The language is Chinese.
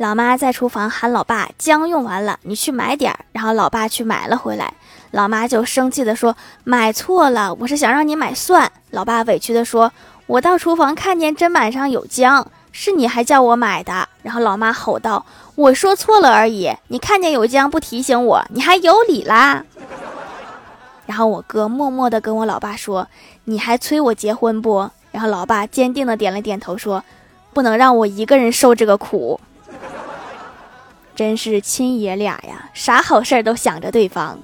老妈在厨房喊老爸：“姜用完了，你去买点儿。”然后老爸去买了回来，老妈就生气的说：“买错了，我是想让你买蒜。”老爸委屈的说：“我到厨房看见砧板上有姜，是你还叫我买的。”然后老妈吼道：“我说错了而已，你看见有姜不提醒我，你还有理啦？”然后我哥默默的跟我老爸说：“你还催我结婚不？”然后老爸坚定的点了点头，说：“不能让我一个人受这个苦。”真是亲爷俩呀，啥好事儿都想着对方。